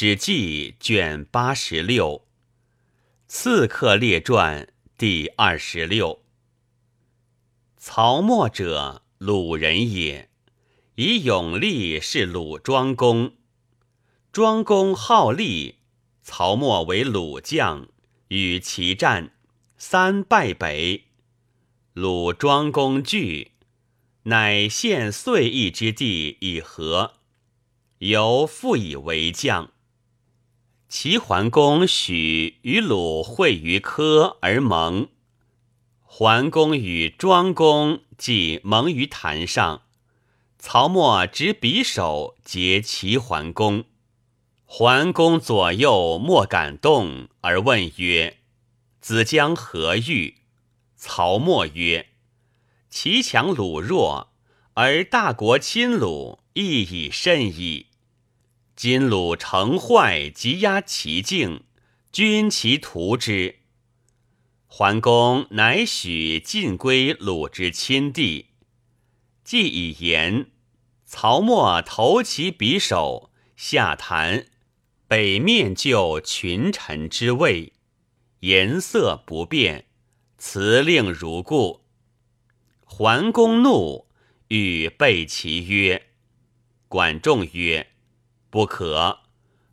史记》卷八十六，《刺客列传》第二十六。曹沫者，鲁人也，以勇力是鲁庄公。庄公好利，曹沫为鲁将，与其战，三败北。鲁庄公惧，乃献遂邑之地以和，由复以为将。齐桓公许与鲁会于柯而盟，桓公与庄公既盟于坛上，曹沫执匕首结齐桓公。桓公左右莫敢动，而问曰：“子将何欲？”曹沫曰：“齐强鲁弱，而大国亲鲁，亦已甚矣。”今鲁成坏，即压其境，君其图之。桓公乃许晋归鲁之亲弟。既以言，曹沫投其匕首，下坛，北面就群臣之位，颜色不变，辞令如故。桓公怒，欲备其曰：“管仲曰。”不可，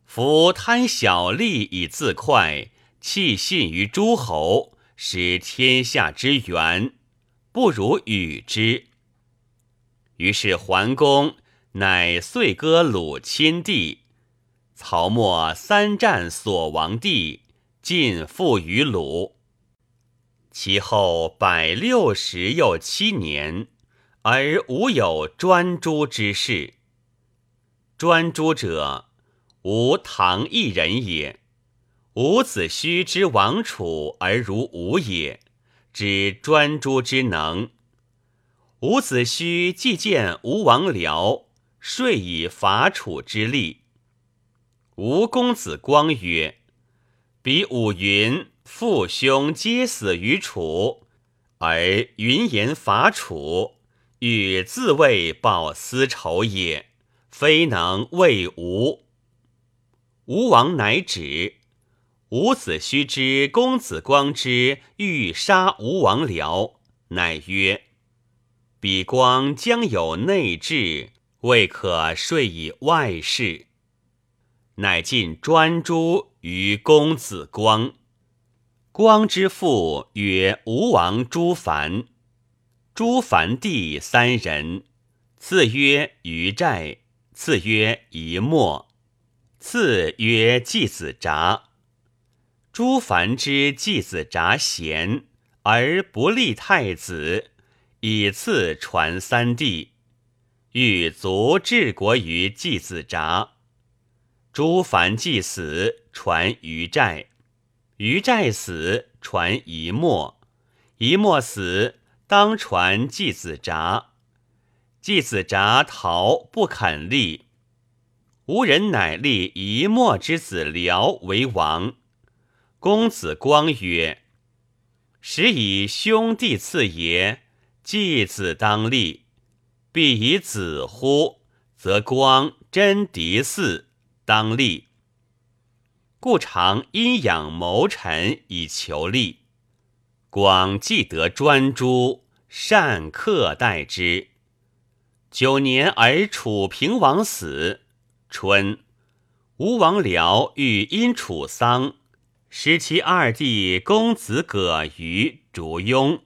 夫贪小利以自快，弃信于诸侯，使天下之源，不如与之。于是桓公乃遂割鲁亲地，曹沫三战所亡地，尽复于鲁。其后百六十又七年，而无有专诸之事。专诸者，吾唐一人也。伍子胥之王楚而如吾也，知专诸之能。伍子胥既见吴王僚，遂以伐楚之力。吴公子光曰：“彼五云父兄皆死于楚，而云言伐楚，欲自谓报私仇也。”非能为吴，吴王乃止。伍子胥之公子光之欲杀吴王僚，乃曰：“彼光将有内志，未可遂以外事。”乃尽专诸于公子光。光之父曰吴王朱凡，朱凡弟三人，次曰于寨。次曰夷墨，次曰季子札。诸凡之季子札贤，而不立太子，以次传三弟，欲足治国于季子札。诸凡既死，传于寨；于寨死，传夷墨；夷墨死，当传季子札。季子札逃不肯立，吴人乃立夷墨之子僚为王。公子光曰：“时以兄弟次也，季子当立，必以子乎？则光真嫡嗣，当立。故常阴阳谋臣以求利。广既得专诸，善克待之。”九年而楚平王死，春，吴王僚欲因楚丧，使其二弟公子葛于烛庸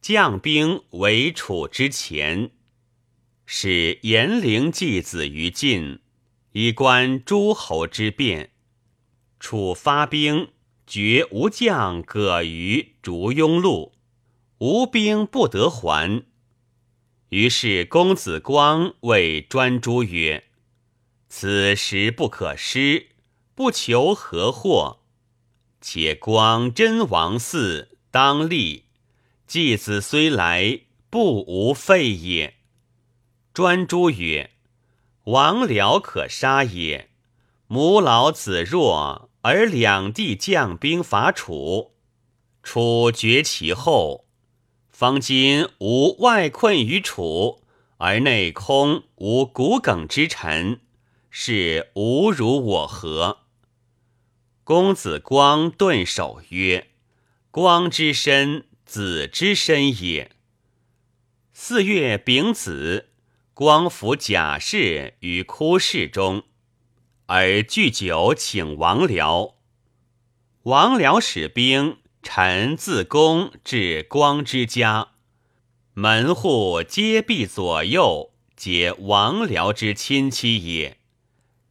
将兵为楚之前，使颜陵继子于晋，以观诸侯之变。楚发兵，绝吴将葛于烛庸路，吴兵不得还。于是公子光谓专诸曰：“此时不可失，不求何祸？且光真王嗣，当立。继子虽来，不无废也。”专诸曰：“王僚可杀也。母老子弱，而两地将兵伐楚，楚绝其后。”方今无外困于楚，而内空无骨鲠之臣，是吾如我何？公子光顿首曰：“光之身，子之身也。”四月丙子，光服甲士于枯室中，而聚酒请王僚。王僚使兵，臣自宫至光之家，门户皆闭左右，皆王僚之亲戚也。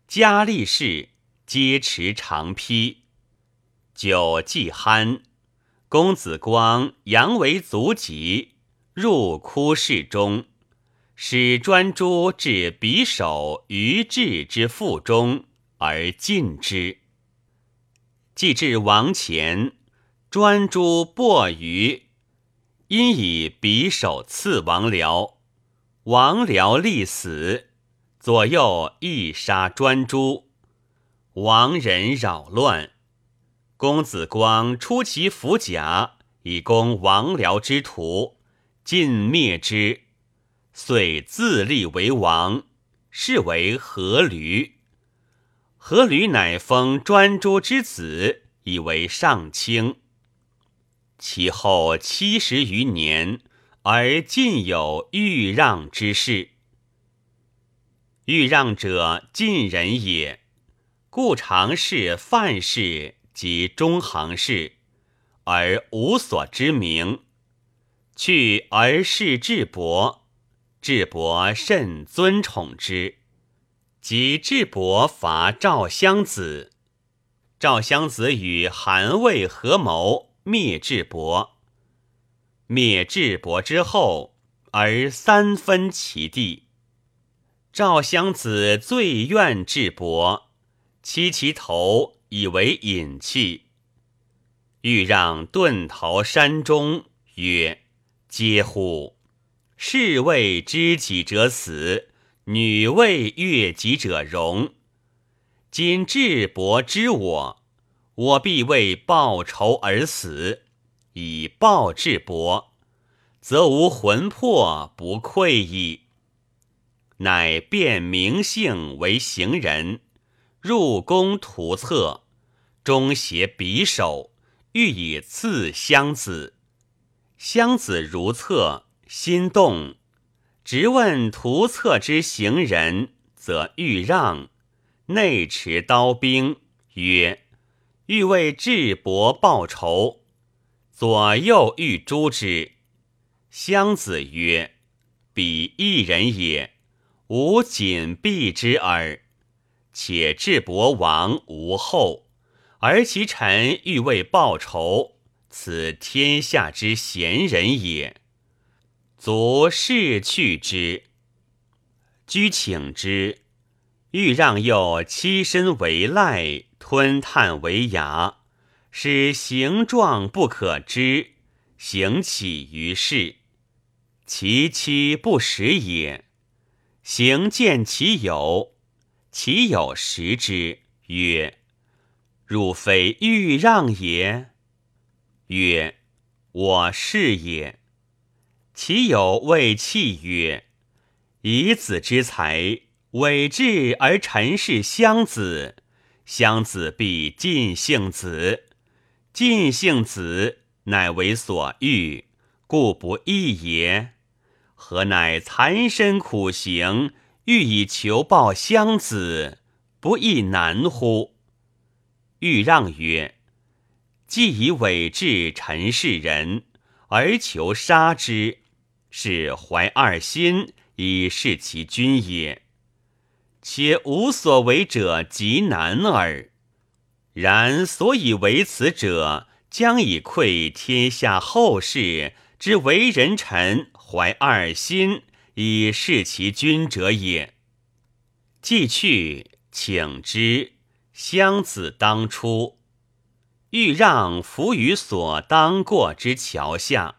家立士。皆持长披，酒既酣，公子光扬为足疾，入窟室中，使专诸至匕首于质之腹中，而进之。既至王前，专诸薄于，因以匕首刺王僚，王僚立死，左右亦杀专诸。王人扰乱，公子光出其服甲以攻王僚之徒，尽灭之，遂自立为王，是为阖闾。阖闾乃封专诸之子，以为上卿。其后七十余年，而尽有豫让之事。豫让者，晋人也。故常侍范氏及中行氏，而无所知名。去而事智伯，智伯甚尊宠之。及智伯伐赵襄子，赵襄子与韩魏合谋灭智伯。灭智伯之后，而三分其地。赵襄子最怨智伯。欺其头以为隐器，欲让遁逃山中，曰：“嗟乎！士为知己者死，女为悦己者容。今智伯知我，我必为报仇而死，以报智伯，则无魂魄不愧矣。”乃变名姓为行人。入宫图册，中携匕首，欲以刺襄子。襄子如策，心动，直问图册之行人，则欲让，内持刀兵，曰：“欲为智伯报仇。”左右欲诛之。襄子曰：“彼一人也，吾仅避之耳。”且智伯王无后，而其臣欲为报仇，此天下之贤人也。卒逝去之，居请之，欲让又欺身为赖，吞炭为牙，使形状不可知，行起于世。其妻不识也，行见其有。其有识之，曰：“汝非欲让也？”曰：“我是也。”其有谓弃曰：“以子之才，委质而臣是襄子，襄子必尽性子，尽性子乃为所欲，故不义也。何乃残身苦行？”欲以求报襄子，不亦难乎？欲让曰：“既以委质陈世人，而求杀之，是怀二心以事其君也。且无所为者，极难耳。然所以为此者，将以愧天下后世之为人臣怀二心。”以事其君者也。既去，请之。襄子当出，欲让伏于所当过之桥下。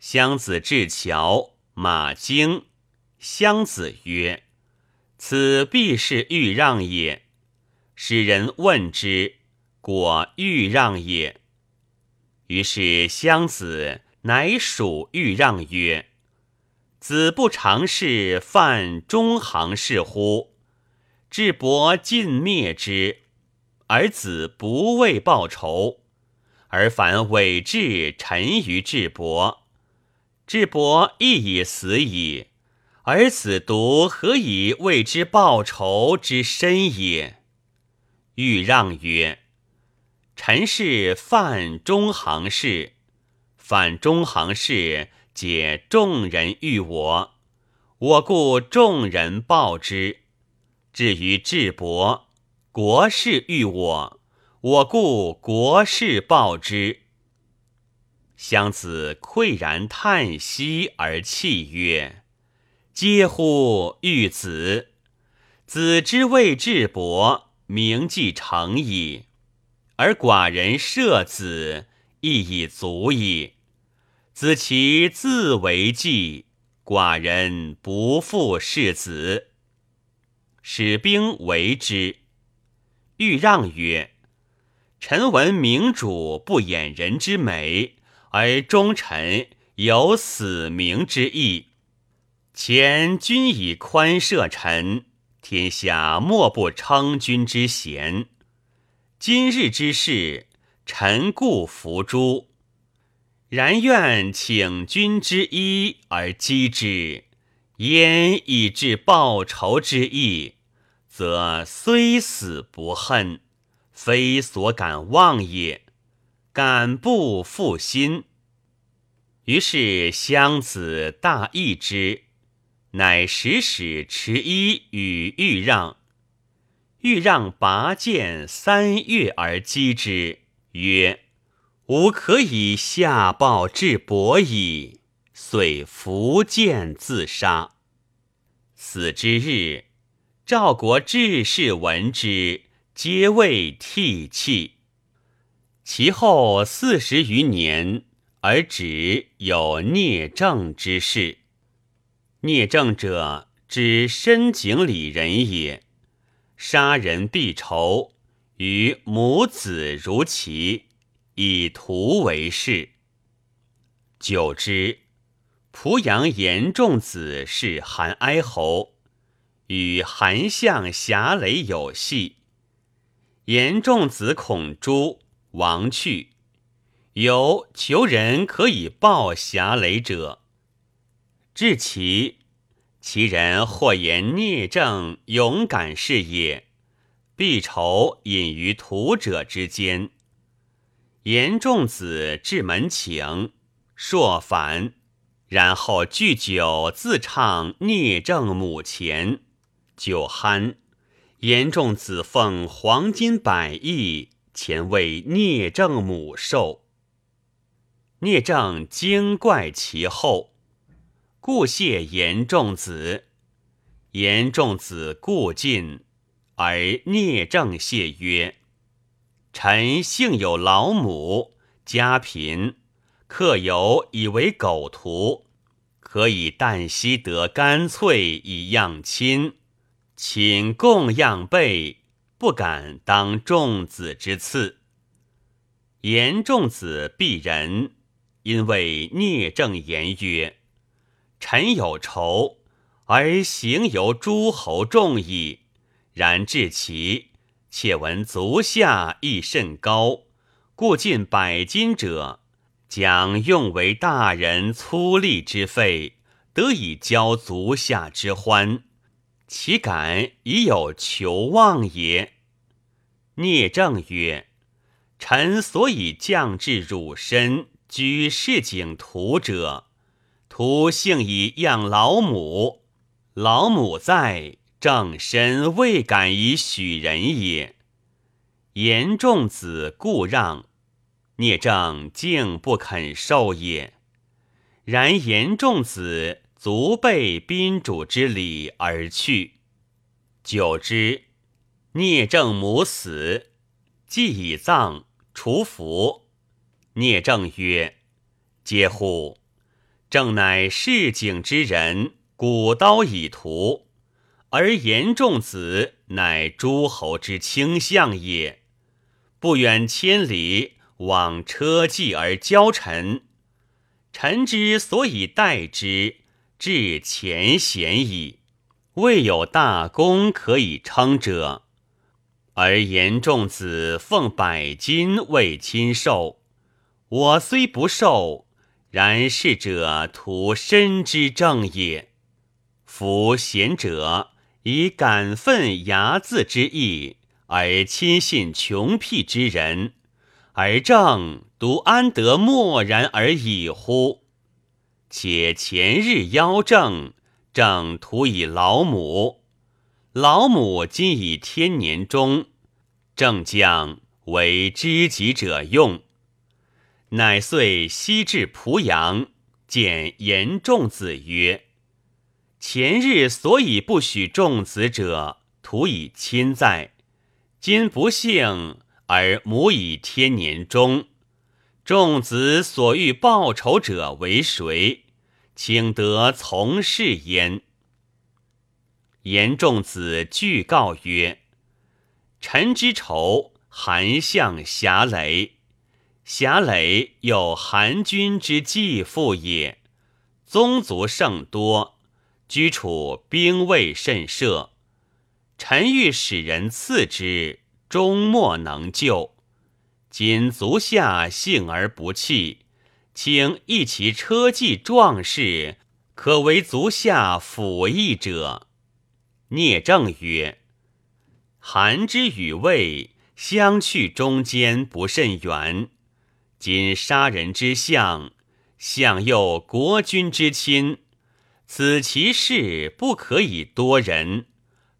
襄子至桥，马惊。襄子曰：“此必是欲让也。”使人问之，果欲让也。于是襄子乃属欲让曰。子不常是犯中行事乎？智伯尽灭之，而子不为报仇，而反委质臣于智伯。智伯亦已死矣，而子独何以为之报仇之深也？欲让曰：“臣是犯中行事，犯中行事，解众人欲我，我故众人报之。至于智伯，国事欲我，我故国事报之。”襄子喟然叹息而泣曰：“嗟乎欲子！子之谓智伯。”名既成矣，而寡人射子亦已足矣。子其自为计，寡人不复视子。使兵为之。欲让曰：“臣闻明主不掩人之美，而忠臣有死明之意。前君以宽赦臣。”天下莫不称君之贤。今日之事，臣故服诸。然愿请君之一而击之，焉以至报仇之意，则虽死不恨，非所敢忘也。敢不负心？于是襄子大义之。乃使使持衣与豫让，豫让拔剑三月而击之，曰：“吾可以下报至伯矣。”遂伏剑自杀。死之日，赵国志士闻之，皆谓涕泣。其后四十余年，而止有聂政之事。聂政者，指深井里人也。杀人必仇，与母子如其，以图为事。久之，濮阳严仲子是韩哀侯，与韩相侠雷有隙。严仲子恐诛，亡去。有求人可以报侠雷者。至其，其人或言聂政勇敢是也，必仇隐于屠者之间。严仲子至门请，朔反，然后聚酒自唱聂政母前，酒酣，严仲子奉黄金百亿前为聂政母寿。聂政惊怪其后。故谢严仲子，严仲子故进，而聂政谢曰：“臣幸有老母，家贫，客游以为狗徒，可以旦夕得干脆以养亲，请供养备，不敢当仲子之赐。”严仲子鄙人，因为聂政言曰。臣有仇，而行由诸侯众矣。然至其，且闻足下亦甚高，故尽百金者，将用为大人粗利之费，得以交足下之欢。岂敢已有求望也？聂政曰：“臣所以降至汝身，居市井图者。”徒幸以养老母，老母在，正身未敢以许人也。严仲子故让，聂政竟不肯受也。然严仲子足备宾主之礼而去。久之，聂政母死，既已葬，除服。聂政曰：“嗟乎！”正乃市井之人，古刀以屠，而严仲子乃诸侯之卿相也。不远千里，往车骑而交臣。臣之所以待之，至前贤矣，未有大功可以称者。而严仲子奉百金为亲受，我虽不受，然逝者图身之正也。夫贤者以感愤睚眦之意而亲信穷僻之人，而正独安得默然而已乎？且前日邀正，正徒以老母。老母今已天年中，正将为知己者用，乃遂西至濮阳，见严仲子曰：“前日所以不许仲子者，徒以亲在；今不幸而母以天年终，仲子所欲报仇者为谁？请得从事焉。”严仲子具告曰：“臣之仇，韩相侠累。侠累有韩君之继父也，宗族甚多，居处兵卫甚设。臣欲使人赐之，终莫能救。今足下幸而不弃，请一其车骑壮士，可为足下辅翼者。”聂政曰：“韩之与魏相去中间不甚远，今杀人之相，相又国君之亲，此其事不可以多人。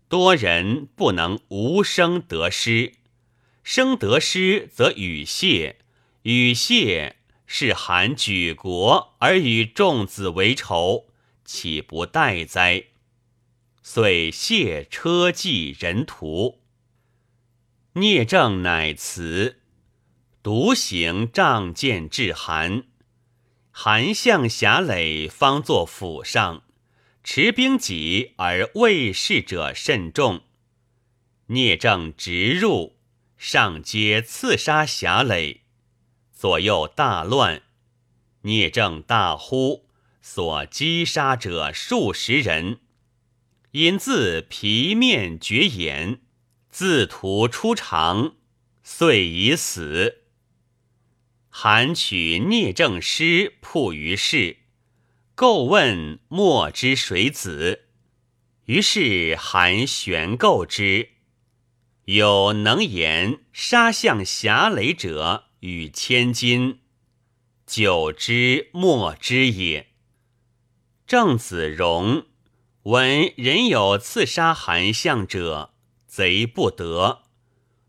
多人不能无生得失，生得失则与谢，与谢是韩举国而与众子为仇，岂不待哉？”遂谢车骑人徒，聂政乃辞，独行仗剑至韩。韩相侠累方作府上，持兵戟而卫士者甚众。聂政直入，上皆刺杀侠累，左右大乱。聂政大呼，所击杀者数十人。因自皮面绝眼，自图出肠，遂已死。韩取聂政师曝于市，构问莫之水子。于是韩玄构之，有能言杀相侠雷者，与千金，久之莫之也。郑子荣。闻人有刺杀韩相者，贼不得。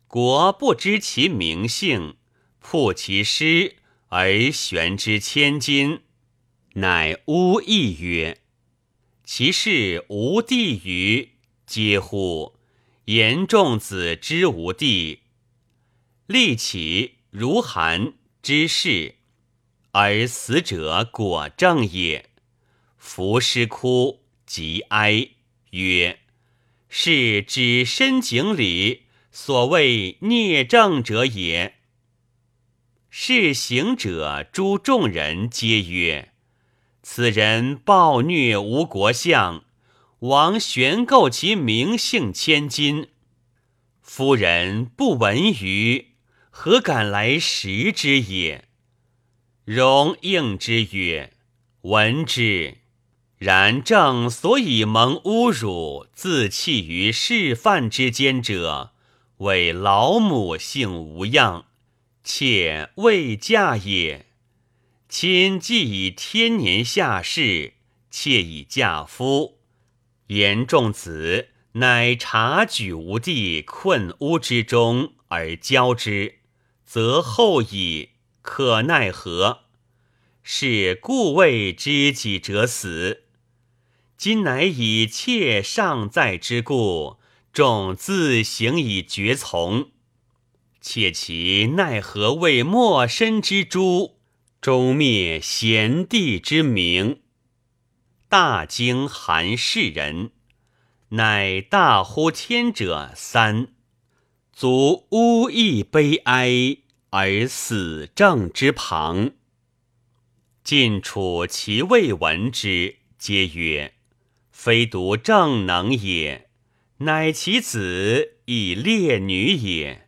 国不知其名姓，破其尸而悬之千金，乃诬议曰：“其事无地于，嗟乎！言仲子之无地，立起如韩之事，而死者果正也。夫尸哭。”即哀曰：“是指深井里所谓孽政者也。”是行者诸众人皆曰：“此人暴虐无国相，王悬构其名姓千金。夫人不闻于，何敢来食之也？”荣应之曰：“闻之。”然正所以蒙侮辱，自弃于示范之间者，为老母姓无恙，妾未嫁也。亲既以天年下世，妾以嫁夫。言仲子乃察举无地困屋之中而交之，则后矣，可奈何？是故谓知己者死。今乃以妾尚在之故，众自行以绝从。妾其奈何为莫身之诛，终灭贤弟之名？大惊韩氏人，乃大呼天者三，足呜亦悲哀而死正之旁。晋楚其未闻之，皆曰。非独正能也，乃其子以列女也。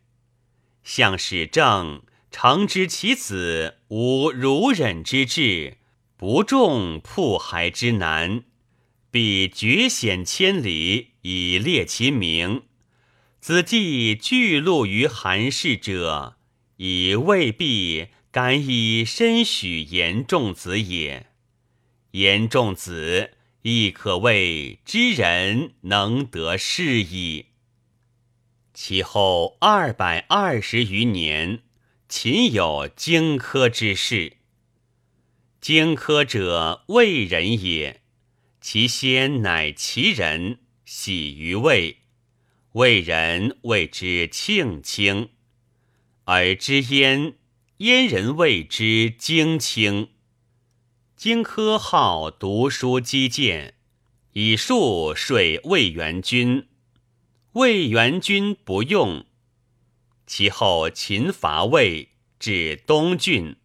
向使正诚知其子无如忍之志，不重铺孩之难，必绝险千里以列其名。子弟俱录于韩氏者，以未必敢以身许严仲子也。严仲子亦可谓知人能得势矣。其后二百二十余年，秦有荆轲之事。荆轲者，魏人也。其先乃齐人，喜于魏。魏人谓之庆卿，而知燕，燕人谓之荆卿。荆轲好读书击剑，以数税魏元君。魏元君不用。其后秦伐魏，至东郡，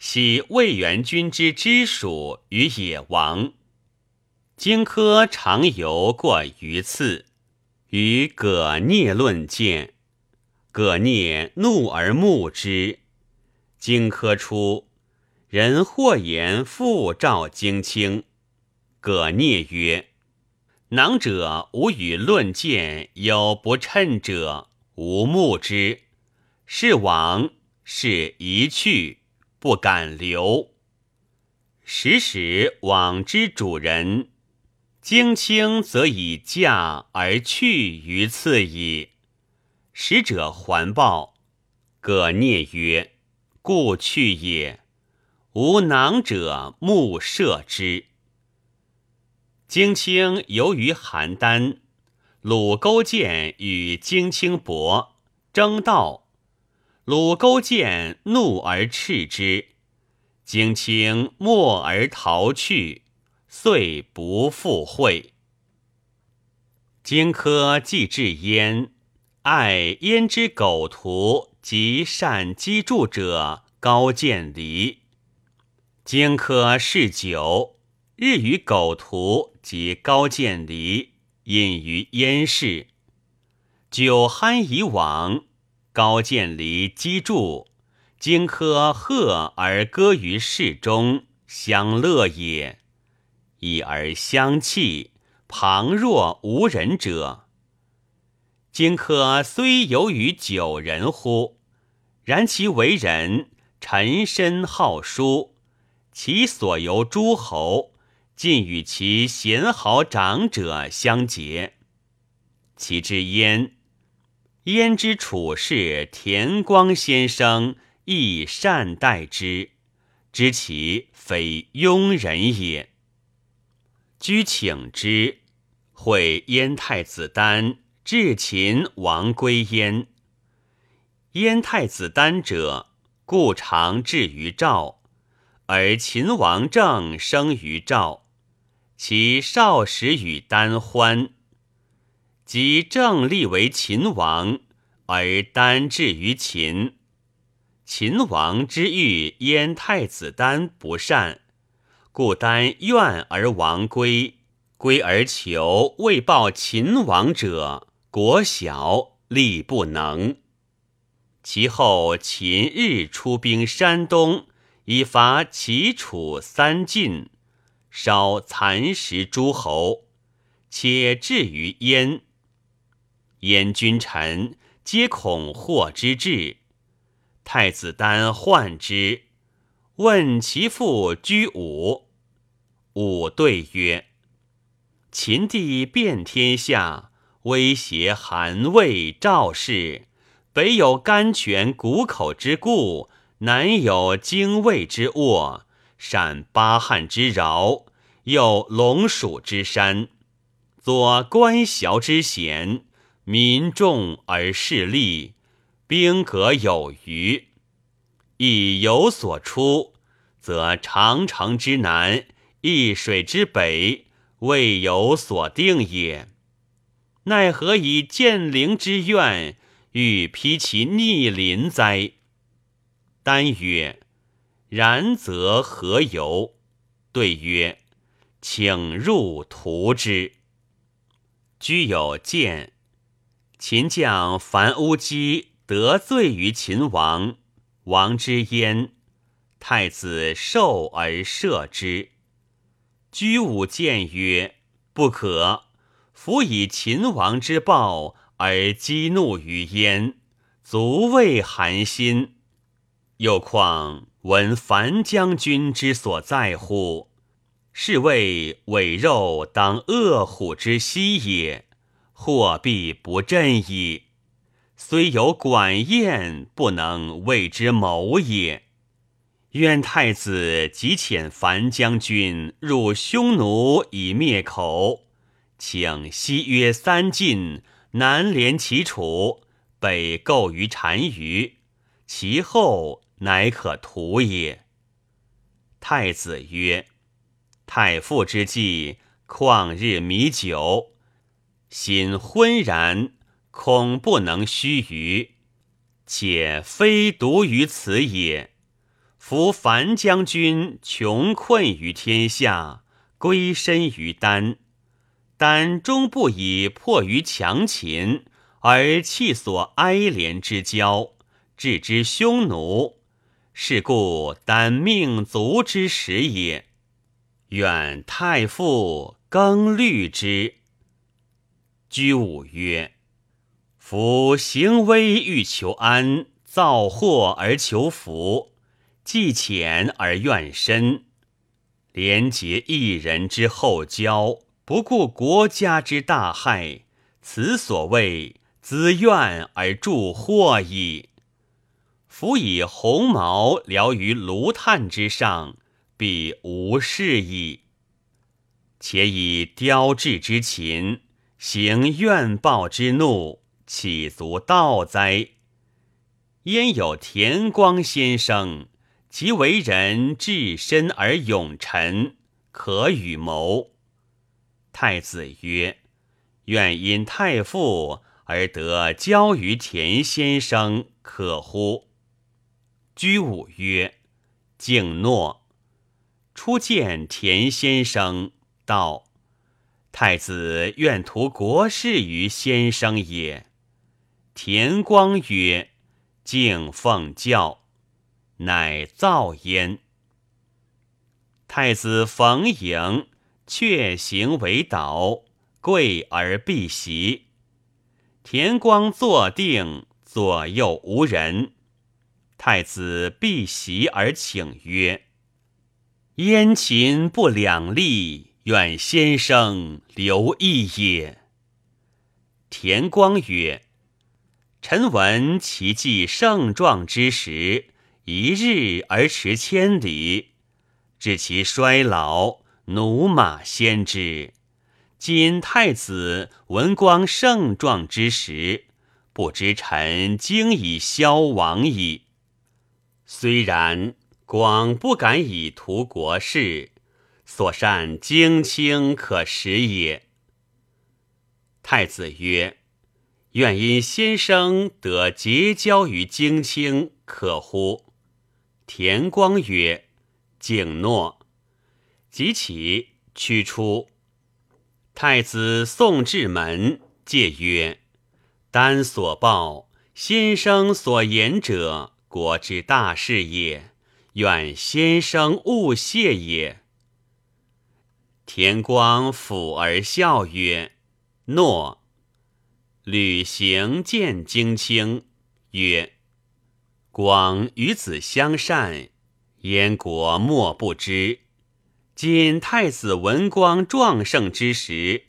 徙魏元君之支属于野王。荆轲常游过于次，与葛聂论剑。葛聂怒而目之。荆轲出。人或言复召荆卿，葛聂曰：“囊者无与论剑，有不称者，无目之。是往，是一去，不敢留。时时往之主人，荆卿则以驾而去于次矣。使者还报，葛聂曰：‘故去也。’”无囊者，目射之。荆卿游于邯郸，鲁勾践与荆卿搏，争道。鲁勾践怒而斥之，荆卿默而逃去，遂不复会。荆轲既至燕，爱燕之狗徒及善击筑者，高渐离。荆轲嗜酒，日与狗屠及高渐离饮于燕市。酒酣已往，高渐离击筑，荆轲贺而歌于市中，相乐也。已而相弃，旁若无人者。荆轲虽有于酒人乎？然其为人，沉身好书。其所由诸侯，尽与其贤豪长者相结。其之焉，焉之处士田光先生亦善待之，知其非庸人也。居请之，会燕太子丹至秦王归燕。燕太子丹者，故常至于赵。而秦王政生于赵，其少时与丹欢。及正立为秦王，而丹至于秦。秦王之欲燕太子丹不善，故丹怨而亡归。归而求为报秦王者，国小，力不能。其后秦日出兵山东。以伐齐、楚三晋，烧蚕食诸侯，且至于燕。燕君臣皆恐祸之至。太子丹患之，问其父居武。武对曰：“秦帝遍天下，威胁韩魏赵氏，北有甘泉谷口之固。”南有精卫之沃，善巴汉之饶，有龙蜀之山，左关淆之险，民众而势利，兵革有余。亦有所出，则长城之南，易水之北，未有所定也。奈何以建陵之怨，欲披其逆鳞哉？丹曰：“然则何由？”对曰：“请入图之。”居有见。秦将樊乌鸡得罪于秦王，王之焉，太子受而射之。居武见曰：“不可，夫以秦王之暴而激怒于焉，足畏寒心。又况闻樊将军之所在乎？是谓伪肉当饿虎之息也，或必不振矣。虽有管晏，不能为之谋也。”愿太子即遣樊将军入匈奴以灭口，请西约三晋，南连齐楚，北构于单于，其后乃可图也。太子曰：“太傅之计，旷日弥久，心昏然，恐不能须臾，且非独于此也。”夫樊将军穷困于天下，归身于丹，丹终不以迫于强秦，而弃所哀怜之交，置之匈奴，是故丹命足之时也。愿太傅更虑之。居武曰：“夫行危欲求安，造祸而求福。”既浅而怨深，廉结一人之厚交，不顾国家之大害，此所谓自怨而助祸矣。夫以鸿毛燎于炉炭之上，必无事矣。且以雕制之禽，行怨报之怒，岂足道哉？焉有田光先生？其为人至深而勇臣，可与谋。太子曰：“愿因太傅而得交于田先生，可乎？”居武曰：“敬诺。”初见田先生，道：“太子愿图国事于先生也。”田光曰：“敬奉教。”乃造焉。太子冯颖却行为导，跪而避席。田光坐定，左右无人。太子避席而请曰：“燕秦不两立，愿先生留意也。”田光曰：“臣闻其计盛壮之时。”一日而驰千里，至其衰老，驽马先之。今太子文光盛壮之时，不知臣经已消亡矣。虽然，广不敢以图国事，所善荆卿可识也。太子曰：“愿因先生得结交于荆卿，可乎？”田光曰：“景诺。”即起驱出。太子送至门，戒曰：“丹所报，先生所言者，国之大事也。愿先生勿谢也。”田光抚而笑曰：“诺。”履行见荆卿，曰。广与子相善，燕国莫不知。今太子文光壮盛之时，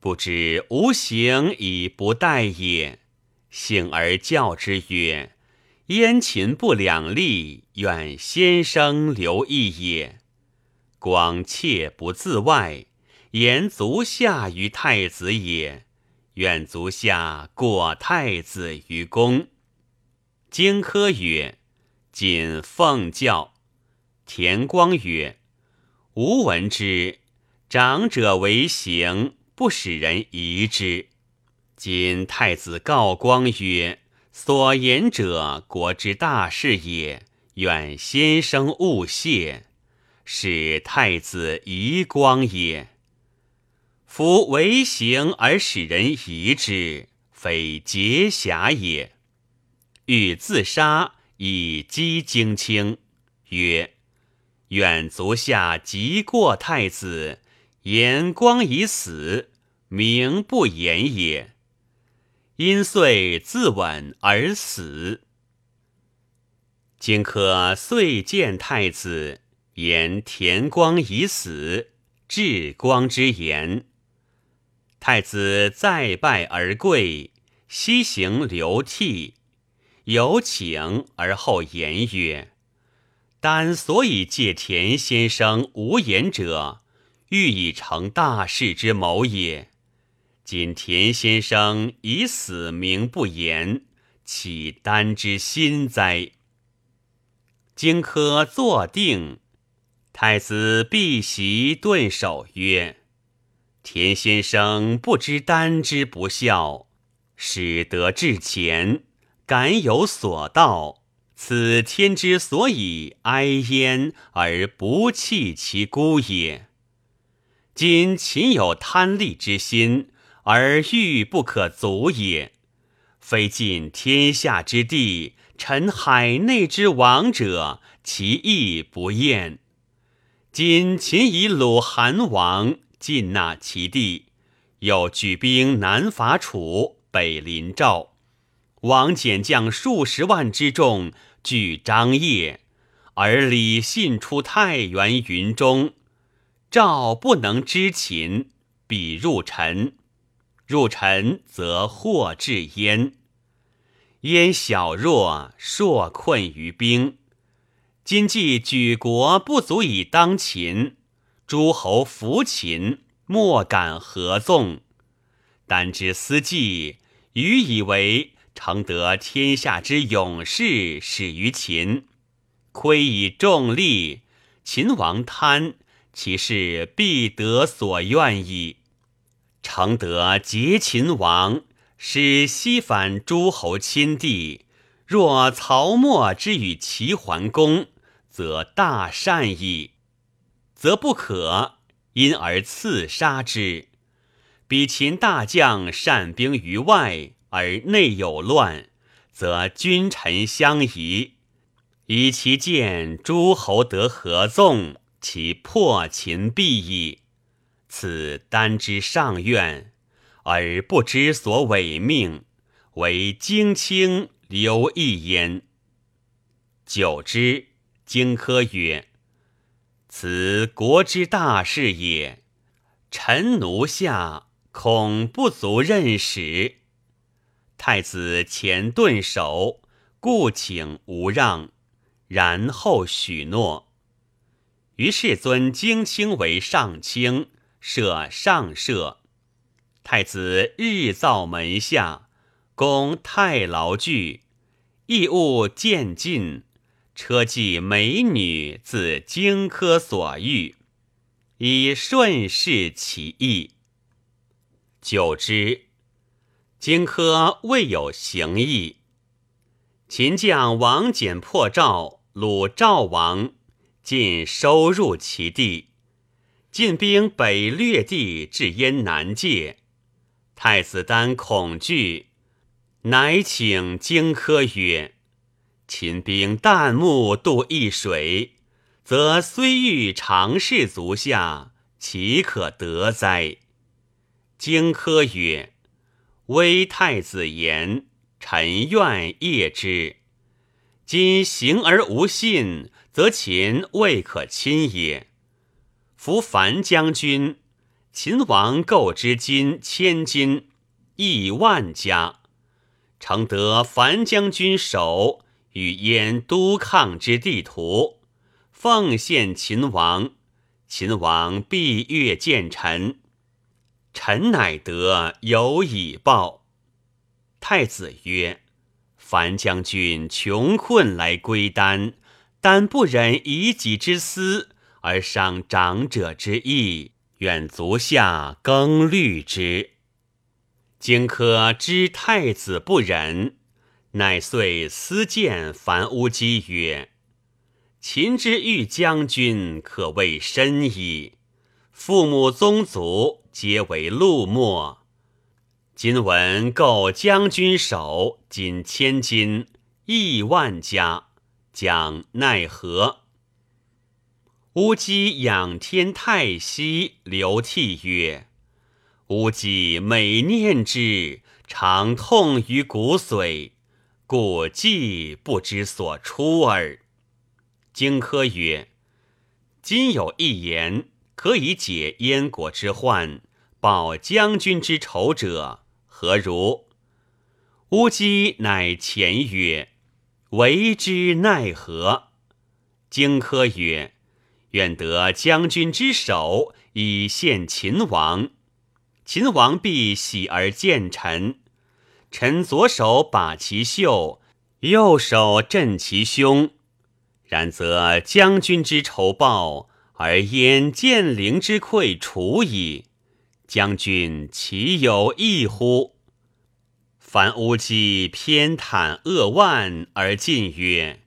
不知无形以不待也。幸而教之曰：“燕秦不两立，愿先生留意也。”广切不自外，言足下于太子也。愿足下过太子于公。荆轲曰：“谨奉教。”田光曰：“吾闻之，长者为行，不使人疑之。今太子告光曰：‘所言者，国之大事也。愿先生勿谢，使太子疑光也。’夫为行而使人疑之，非节侠也。欲自杀以击荆卿，曰：“愿足下即过太子，言光已死，名不言也。因遂自刎而死。”荆轲遂见太子，言田光已死，至光之言。太子再拜而跪，膝行流涕，有请而后言曰：“但所以借田先生无言者，欲以成大事之谋也。今田先生已死，名不言，岂丹之心哉？”荆轲坐定，太子避席顿首曰：“田先生不知丹之不孝，使得至前，敢有所道，此天之所以哀焉而不弃其孤也。今秦有贪利之心，而欲不可足也，非尽天下之地。”臣海内之王者，其义不厌。今秦以鲁韩王尽纳其地，又举兵南伐楚，北临赵。王减将数十万之众，据张掖，而李信出太原云中。赵不能知秦，必入陈。入陈，则祸至焉。燕小弱，硕困于兵。今既举国不足以当秦，诸侯服秦，莫敢合纵。但知思计，愚以为常得天下之勇士始于秦，亏以重利，秦王贪，其事必得所愿矣。常得结秦王。使西反诸侯亲弟，若曹沫之与齐桓公，则大善矣；则不可，因而刺杀之。彼秦大将善兵于外，而内有乱，则君臣相疑，以其见诸侯得合纵，其破秦必矣。此单之上愿。而不知所违命，为荆卿留一焉。久之，荆轲曰：“此国之大事也，臣奴下恐不足任使。”太子前顿首，故请无让，然后许诺。于是尊荆卿为上卿，设上舍。太子日造门下，供太牢具，异物渐进，车骑美女自荆轲所欲，以顺势其意。久之，荆轲未有行意。秦将王翦破赵，虏赵王，尽收入其地，进兵北略地至燕南界。太子丹恐惧，乃请荆轲曰：“秦兵旦暮渡易水，则虽欲长视足下，岂可得哉？”荆轲曰：“微太子言，臣愿谒之。今行而无信，则秦未可亲也。夫樊将军。”秦王购之金千金，亿万家，诚得樊将军手与燕都抗之地图，奉献秦王，秦王必悦见臣，臣乃得有以报。太子曰：“樊将军穷困来归丹，但不忍以己之私而伤长者之意。”愿足下更虑之。荆轲知太子不忍，乃遂私见樊乌鸡曰：“秦之欲将军，可谓深矣。父母宗族皆为陆墨。今闻购将军首仅千金，亿万家，将奈何？乌鸡仰天太息，流涕曰：“乌鸡每念之，常痛于骨髓，故既不知所出耳。”荆轲曰：“今有一言可以解燕国之患，报将军之仇者。”何如？乌鸡乃前曰：“为之奈何？”荆轲曰：“愿得将军之手，以献秦王。秦王必喜而见臣。臣左手把其袖，右手镇其胸。然则将军之仇报，而燕建陵之愧除矣。”将军岂有异乎？凡乌鸡偏袒扼腕而进曰：“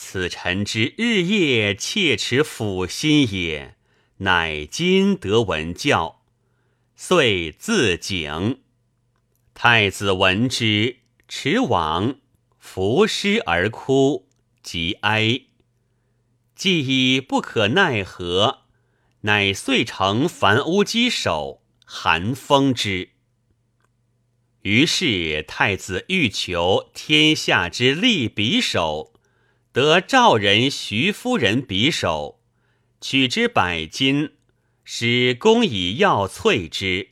此臣之日夜切齿抚心也，乃今得闻教，遂自警。”太子闻之，持往，伏尸而哭，即哀。既已不可奈何，乃遂成凡乌鸡首。寒风之。于是太子欲求天下之利匕首，得赵人徐夫人匕首，取之百金，使公以药淬之，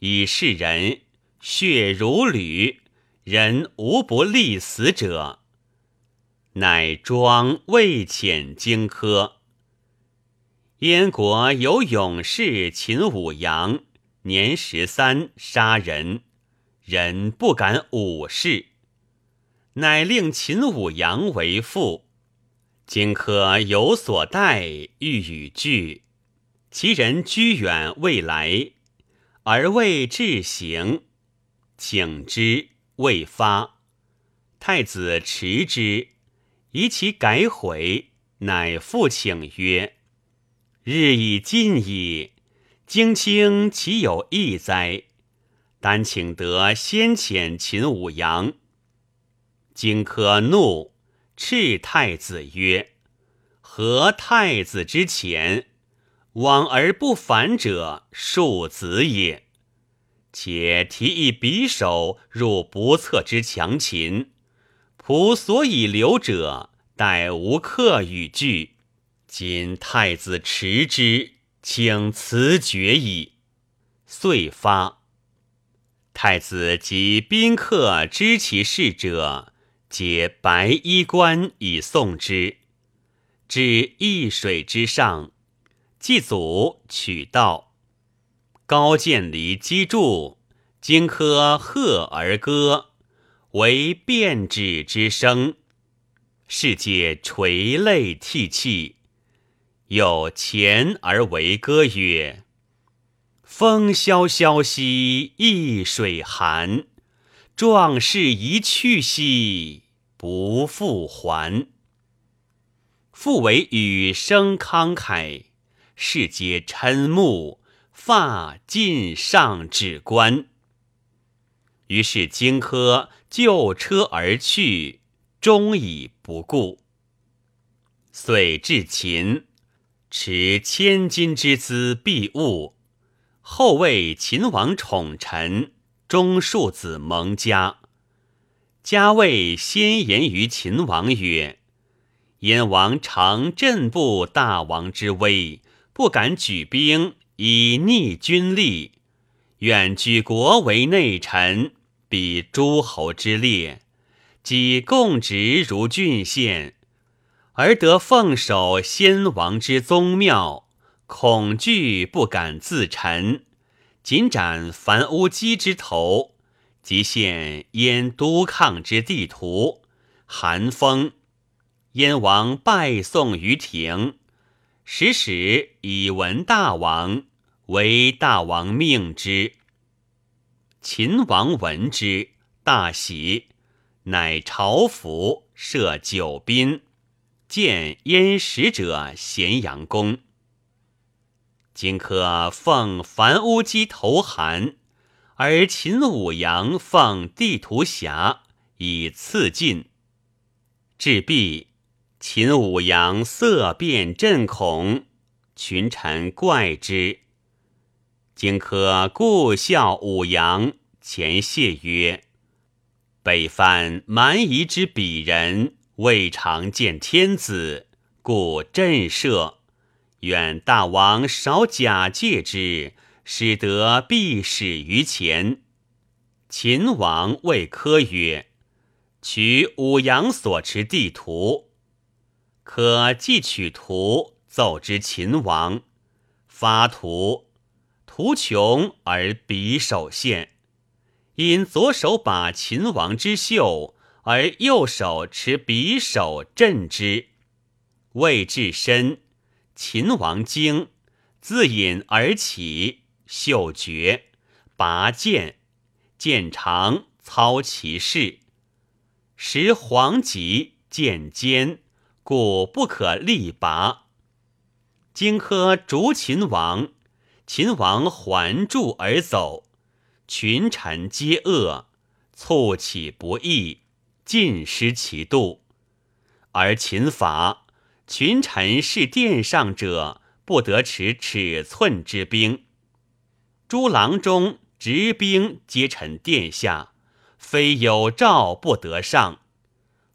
以示人血如履，人无不利死者。乃庄未遣荆轲。燕国有勇士秦舞阳。年十三，杀人，人不敢武事，乃令秦舞阳为父。荆轲有所待，欲与俱，其人居远未来，而未至行，请之未发。太子持之，疑其改悔，乃复请曰：“日已近矣。”荆卿岂有异哉？但请得先遣秦舞阳。荆轲怒，斥太子曰：“何太子之前？往而不反者，庶子也。且提一匕首入不测之强秦，仆所以留者，待无客与拒。今太子持之。”请辞决矣，遂发。太子及宾客知其事者，解白衣冠以送之。至易水之上，祭祖取道。高渐离击筑，荆轲贺而歌，为变止之声。世界垂泪涕泣。有前而为歌曰：“风萧萧兮易水寒，壮士一去兮不复还。复为羽生慷慨，世皆嗔目，发尽上指关。于是荆轲就车而去，终已不顾。遂至秦。”持千金之资庇物，后为秦王宠臣，中庶子蒙嘉。嘉谓先言于秦王曰：“燕王常镇不大王之威，不敢举兵以逆君力，愿举国为内臣，比诸侯之列，即共职如郡县。”而得奉守先王之宗庙，恐惧不敢自陈，仅斩樊乌鸡之头，即现燕都抗之地图。韩风，燕王拜送于庭，使使以闻大王，为大王命之。秦王闻之，大喜，乃朝服，设九宾。见燕使者咸阳宫。荆轲奉樊乌鸡投韩，而秦舞阳奉地图侠以次进。至毕，秦舞阳色变震恐，群臣怪之。荆轲故笑舞阳，前谢曰：“北藩蛮夷之鄙人，未尝见天子，故震慑。”愿大王少假借之，使得必始于前。秦王谓轲曰：“取武阳所持地图，可既取图奏之秦王。发图，图穷而匕首现，因左手把秦王之袖，而右手持匕首镇之，未至身。”秦王惊，自引而起，嗅觉，拔剑，剑长，操其势。时黄棘剑尖，故不可力拔。荆轲逐秦王，秦王还住而走，群臣皆恶，促起不义，尽失其度，而秦法。群臣是殿上者，不得持尺寸之兵。诸郎中执兵皆臣殿下，非有诏不得上。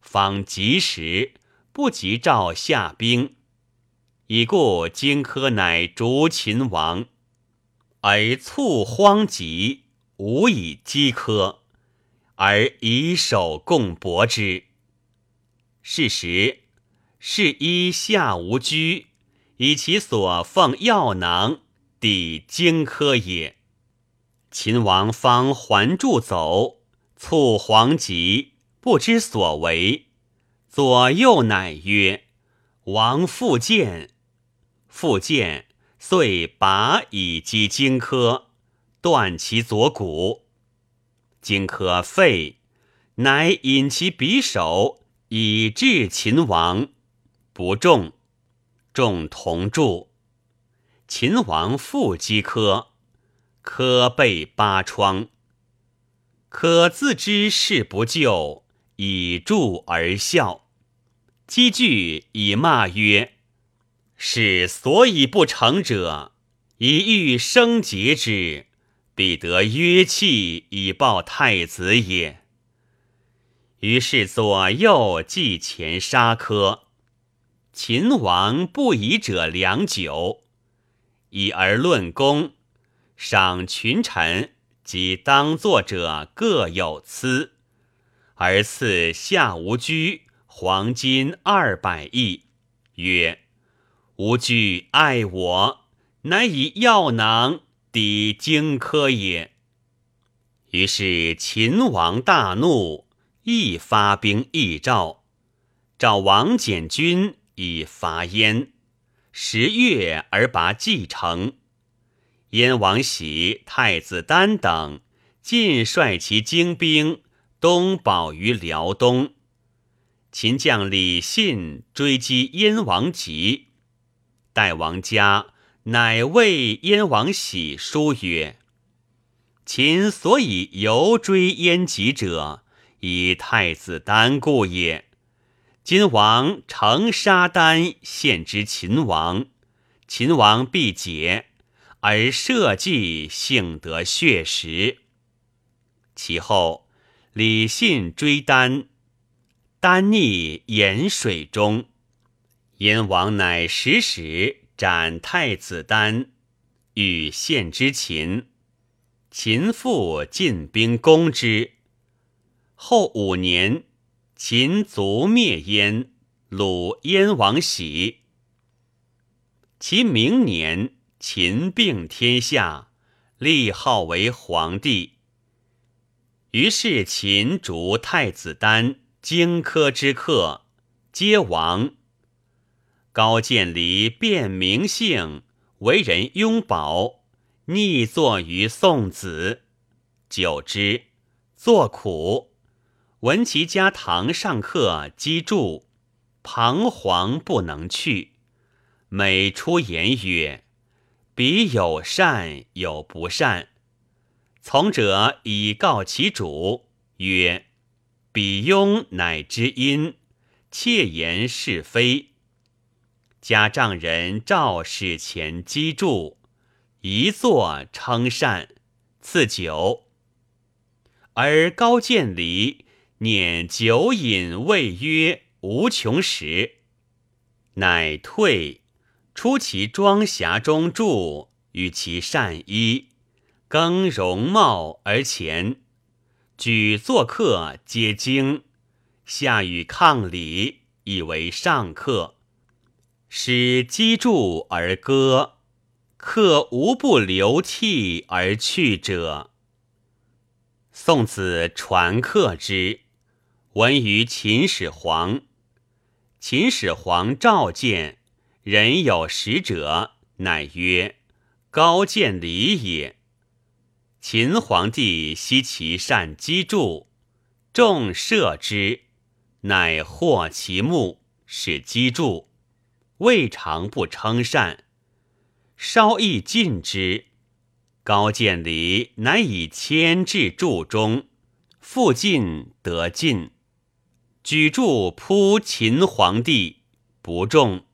方及时，不及诏下兵。已故荆轲乃逐秦王，而卒荒疾，无以击轲，而以手共搏之。是时。是依下无居，以其所奉药囊抵荆轲也。秦王方还住走，促黄吉不知所为，左右乃曰：“王复见。”复见，遂拔以击荆轲，断其左骨。荆轲废，乃引其匕首以至秦王。不中，众同住。秦王复击轲，轲被八疮。可自知事不救，以助而笑。积句以骂曰：“是所以不成者，以欲生节之，必得约弃以报太子也。”于是左右计前杀轲。秦王不以者良久，以而论功，赏群臣及当作者各有赐，而赐夏无居黄金二百亿，曰：“无居爱我，乃以药囊抵荆轲也。”于是秦王大怒，亦发兵议赵，赵王翦军。以伐燕，十月而拔继承。燕王喜、太子丹等尽率其精兵东保于辽东。秦将李信追击燕王吉，代王嘉乃谓燕王喜书曰：“秦所以犹追燕吉者，以太子丹故也。”今王乘杀丹献之秦王，秦王必解，而社稷幸得血食。其后李信追丹，丹溺盐水中，燕王乃使使斩太子丹，欲献之秦。秦复进兵攻之。后五年。秦卒灭燕，鲁燕王喜。其明年，秦并天下，立号为皇帝。于是秦逐太子丹、荆轲之客，皆亡。高渐离变名姓，为人拥保，逆坐于宋子。久之，作苦。闻其家堂上客积住，彷徨不能去。每出言曰：“彼有善有不善。从者以告其主曰：“彼庸乃知音，窃言是非。”家丈人赵使前击筑，一坐称善，赐酒。而高渐离念酒饮未曰无穷时，乃退出其庄匣中住，与其善衣，更容貌而前，举作客皆惊，下与抗礼，以为上客。使击筑而歌，客无不流涕而去者。宋子传客之，闻于秦始皇。秦始皇召见，人有使者，乃曰：“高渐离也。”秦皇帝悉其善击筑，众射之，乃获其目，使击筑。未尝不称善，稍亦尽之。高渐离乃以牵至柱中，复进得进，举箸扑秦皇帝，不中。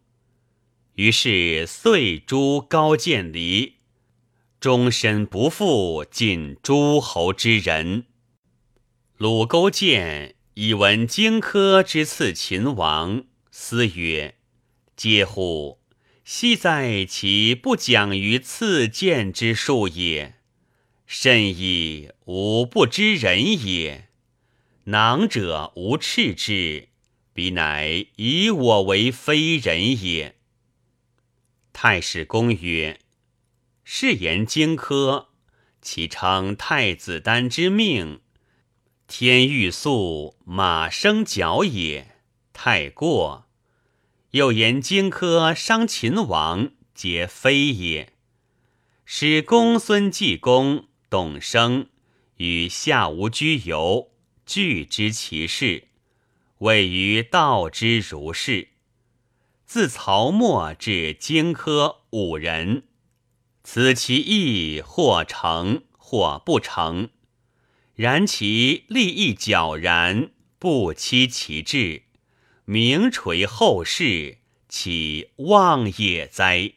于是遂诛高渐离，终身不复近诸侯之人。鲁勾践以闻荆轲之刺秦王，思曰。嗟乎！昔在其不讲于赐剑之术也，甚矣！吾不知人也。囊者无赤之，彼乃以我为非人也。太史公曰：“是言荆轲，其称太子丹之命，天欲速，马生角也，太过。”又言荆轲伤秦王，皆非也。使公孙季公、董生与夏无居游，具知其事，谓于道之如是。自曹沫至荆轲五人，此其意或成或不成，然其立意皎然，不欺其志。名垂后世，岂妄也哉！